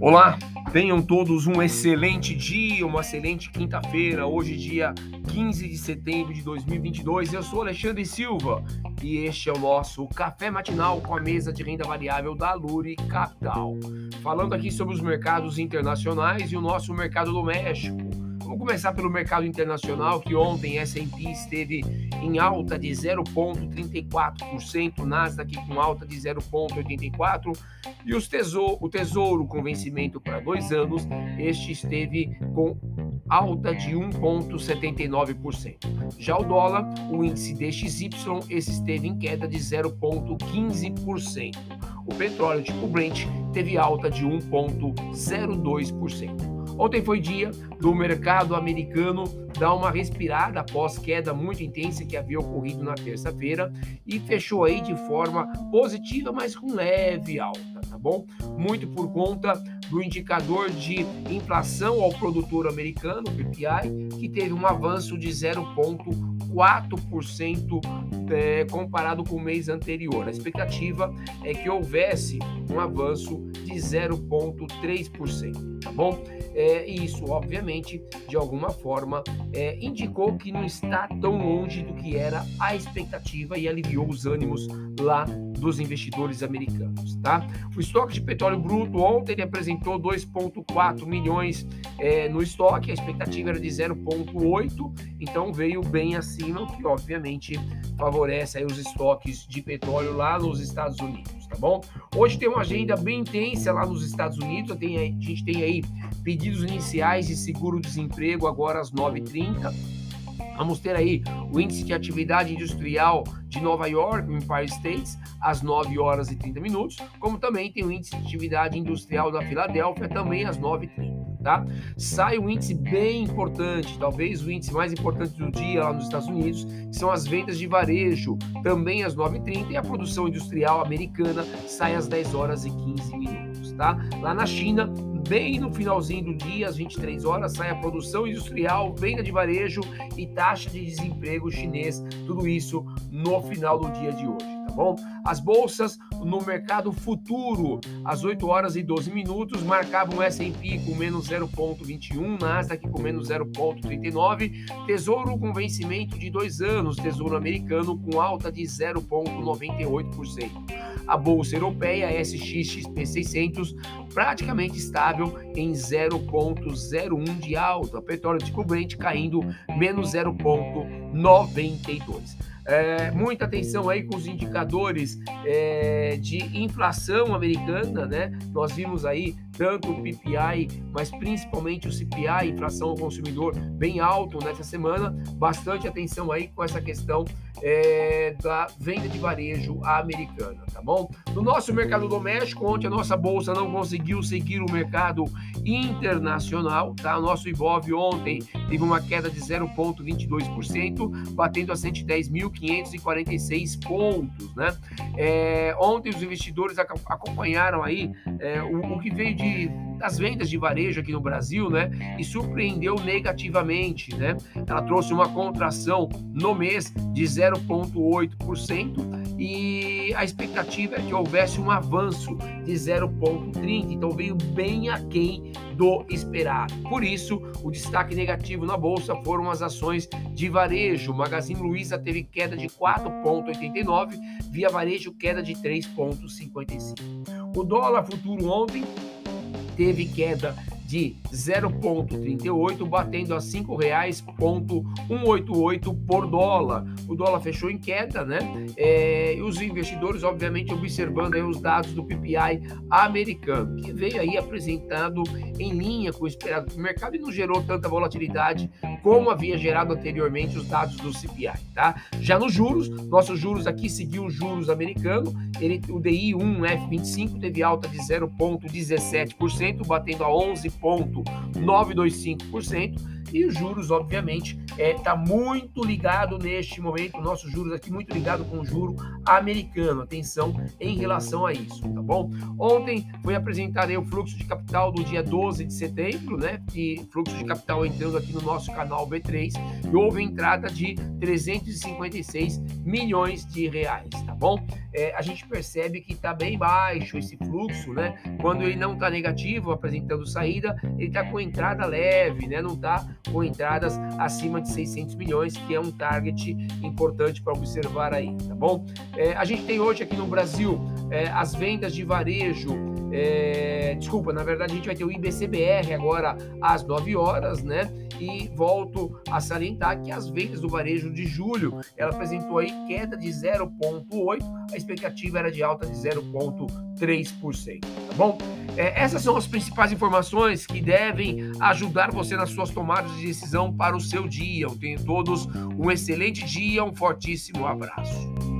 Olá, tenham todos um excelente dia, uma excelente quinta-feira. Hoje, dia 15 de setembro de 2022. Eu sou Alexandre Silva e este é o nosso café matinal com a mesa de renda variável da Luri Capital. Falando aqui sobre os mercados internacionais e o nosso mercado doméstico. Vamos começar pelo mercado internacional, que ontem S&P esteve em alta de 0,34%, Nasdaq com alta de 0,84%, e os tesouro, o Tesouro com vencimento para dois anos, este esteve com alta de 1,79%. Já o dólar, o índice DXY, esse esteve em queda de 0,15%. O petróleo tipo Brent teve alta de 1,02%. Ontem foi dia do mercado americano dar uma respirada após queda muito intensa que havia ocorrido na terça-feira e fechou aí de forma positiva, mas com leve alta, tá bom? Muito por conta do indicador de inflação ao produtor americano, PPI, que teve um avanço de 0,4% é, comparado com o mês anterior. A expectativa é que houvesse um avanço de 0,3%, tá bom? É, e isso, obviamente, de alguma forma, é, indicou que não está tão longe do que era a expectativa e aliviou os ânimos lá dos investidores americanos, tá? O estoque de petróleo bruto ontem ele apresentou 2,4 milhões é, no estoque, a expectativa era de 0,8, então veio bem acima, o que obviamente favorece aí os estoques de petróleo lá nos Estados Unidos, tá bom? Hoje tem uma agenda bem intensa lá nos Estados Unidos, tem, a gente tem aí pedidos iniciais de seguro-desemprego agora às 9h30. Vamos ter aí o índice de atividade industrial de Nova York, Empire States, às 9 horas e 30 minutos, como também tem o índice de atividade industrial da Filadélfia, também às 9h30, tá? Sai um índice bem importante, talvez o índice mais importante do dia lá nos Estados Unidos, que são as vendas de varejo, também às 9h30, e a produção industrial americana sai às 10 horas e 15 minutos, tá? Lá na China, Bem no finalzinho do dia, às 23 horas, sai a produção industrial, venda de varejo e taxa de desemprego chinês. Tudo isso no final do dia de hoje, bom? As bolsas no mercado futuro, às 8 horas e 12 minutos, marcavam S&P com menos 0,21, Nasdaq com menos 0,39, Tesouro com vencimento de dois anos, Tesouro americano com alta de 0,98% a bolsa europeia SXXP 600 praticamente estável em 0,01 de alta. Petróleo de Brent caindo menos 0,92. É, muita atenção aí com os indicadores é, de inflação americana, né? Nós vimos aí tanto o PPI, mas principalmente o CPI, inflação ao consumidor, bem alto nessa semana. Bastante atenção aí com essa questão é, da venda de varejo americana, tá bom? No nosso mercado doméstico, ontem a nossa bolsa não conseguiu seguir o mercado internacional, tá? O nosso Ibov ontem teve uma queda de 0,22%, batendo a 110.546 pontos, né? É, ontem os investidores acompanharam aí é, o, o que veio de das vendas de varejo aqui no Brasil, né? E surpreendeu negativamente, né? Ela trouxe uma contração no mês de 0,8% e a expectativa é que houvesse um avanço de 0,30, então veio bem aquém do esperado. Por isso, o destaque negativo na bolsa foram as ações de varejo. Magazine Luiza teve queda de 4,89, Via Varejo queda de 3,55. O dólar futuro ontem teve queda de 0,38, batendo a R$ 5,188 por dólar. O dólar fechou em queda, né? É, e os investidores, obviamente, observando aí os dados do PPI americano, que veio aí apresentado em linha com o esperado do mercado e não gerou tanta volatilidade como havia gerado anteriormente os dados do CPI, tá? Já nos juros, nossos juros aqui seguiu os juros americano, ele, o DI 1F25 teve alta de 0,17%, batendo a 11 0,925%. E os juros, obviamente, está é, tá muito ligado neste momento, nossos juros aqui muito ligado com o juro americano. Atenção em relação a isso, tá bom? Ontem foi apresentado o fluxo de capital do dia 12 de setembro, né? E fluxo de capital entrando aqui no nosso canal B3 e houve entrada de 356 milhões de reais, tá bom? É, a gente percebe que está bem baixo esse fluxo, né? Quando ele não está negativo, apresentando saída, ele está com entrada leve, né? Não está com entradas acima de 600 milhões, que é um target importante para observar aí, tá bom? É, a gente tem hoje aqui no Brasil é, as vendas de varejo é, desculpa, na verdade a gente vai ter o IBCBR agora às 9 horas, né? E volto a salientar que as vendas do varejo de julho, ela apresentou aí queda de 0,8, a expectativa era de alta de 0,3%, tá bom? É, essas são as principais informações que devem ajudar você nas suas tomadas de decisão para o seu dia. Eu tenho todos um excelente dia, um fortíssimo abraço.